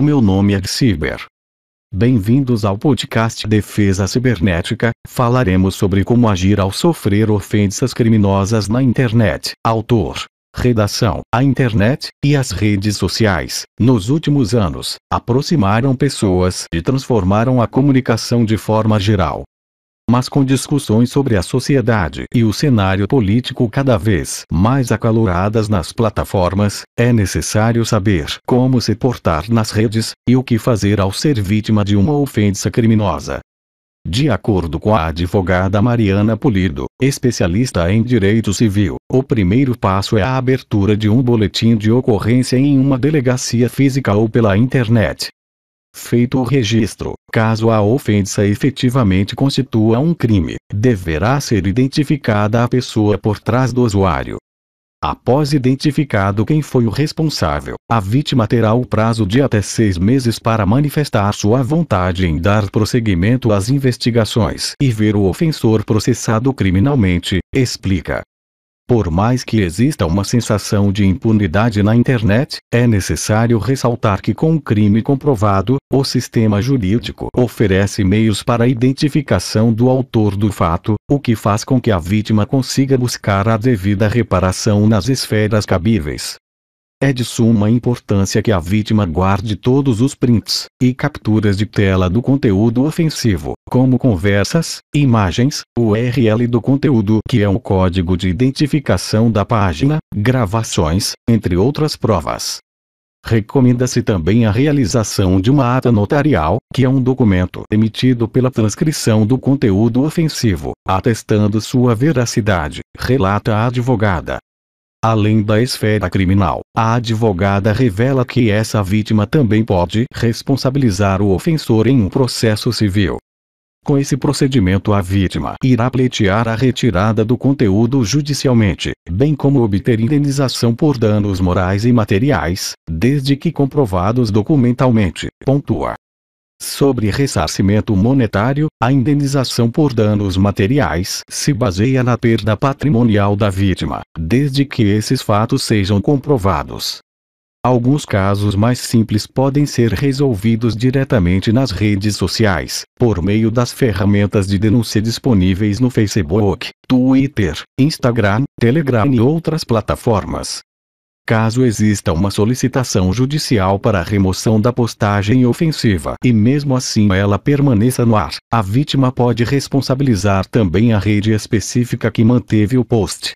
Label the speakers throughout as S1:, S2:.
S1: meu nome é Ciber. Bem-vindos ao podcast Defesa Cibernética. Falaremos sobre como agir ao sofrer ofensas criminosas na internet. Autor: redação, a internet e as redes sociais, nos últimos anos, aproximaram pessoas e transformaram a comunicação de forma geral. Mas com discussões sobre a sociedade e o cenário político cada vez mais acaloradas nas plataformas, é necessário saber como se portar nas redes e o que fazer ao ser vítima de uma ofensa criminosa. De acordo com a advogada Mariana Polido, especialista em direito civil, o primeiro passo é a abertura de um boletim de ocorrência em uma delegacia física ou pela internet. Feito o registro, caso a ofensa efetivamente constitua um crime, deverá ser identificada a pessoa por trás do usuário, Após identificado quem foi o responsável, a vítima terá o prazo de até seis meses para manifestar sua vontade em dar prosseguimento às investigações e ver o ofensor processado criminalmente, explica. Por mais que exista uma sensação de impunidade na internet, é necessário ressaltar que com o crime comprovado, o sistema jurídico oferece meios para a identificação do autor do fato, o que faz com que a vítima consiga buscar a devida reparação nas esferas cabíveis. É de suma importância que a vítima guarde todos os prints e capturas de tela do conteúdo ofensivo, como conversas, imagens, URL do conteúdo que é o código de identificação da página, gravações, entre outras provas. Recomenda-se também a realização de uma ata notarial, que é um documento emitido pela transcrição do conteúdo ofensivo, atestando sua veracidade, relata a advogada. Além da esfera criminal, a advogada revela que essa vítima também pode responsabilizar o ofensor em um processo civil. Com esse procedimento, a vítima irá pleitear a retirada do conteúdo judicialmente, bem como obter indenização por danos morais e materiais, desde que comprovados documentalmente. Pontua. Sobre ressarcimento monetário, a indenização por danos materiais se baseia na perda patrimonial da vítima, desde que esses fatos sejam comprovados. Alguns casos mais simples podem ser resolvidos diretamente nas redes sociais, por meio das ferramentas de denúncia disponíveis no Facebook, Twitter, Instagram, Telegram e outras plataformas. Caso exista uma solicitação judicial para a remoção da postagem ofensiva e mesmo assim ela permaneça no ar, a vítima pode responsabilizar também a rede específica que manteve o post,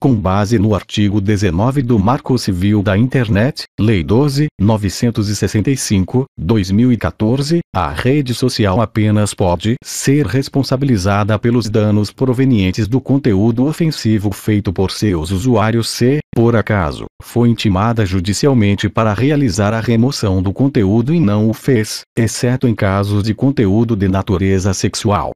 S1: com base no artigo 19 do Marco Civil da Internet, Lei 12.965, 2014, a rede social apenas pode ser responsabilizada pelos danos provenientes do conteúdo ofensivo feito por seus usuários se, por acaso, foi intimada judicialmente para realizar a remoção do conteúdo e não o fez, exceto em casos de conteúdo de natureza sexual.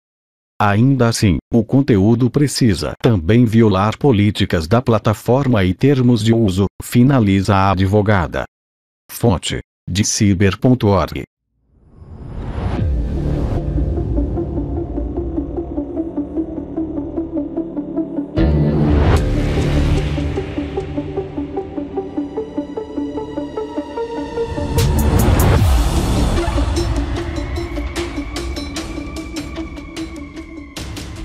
S1: Ainda assim, o conteúdo precisa também violar políticas da plataforma e termos de uso, finaliza a advogada. Fonte: de ciber.org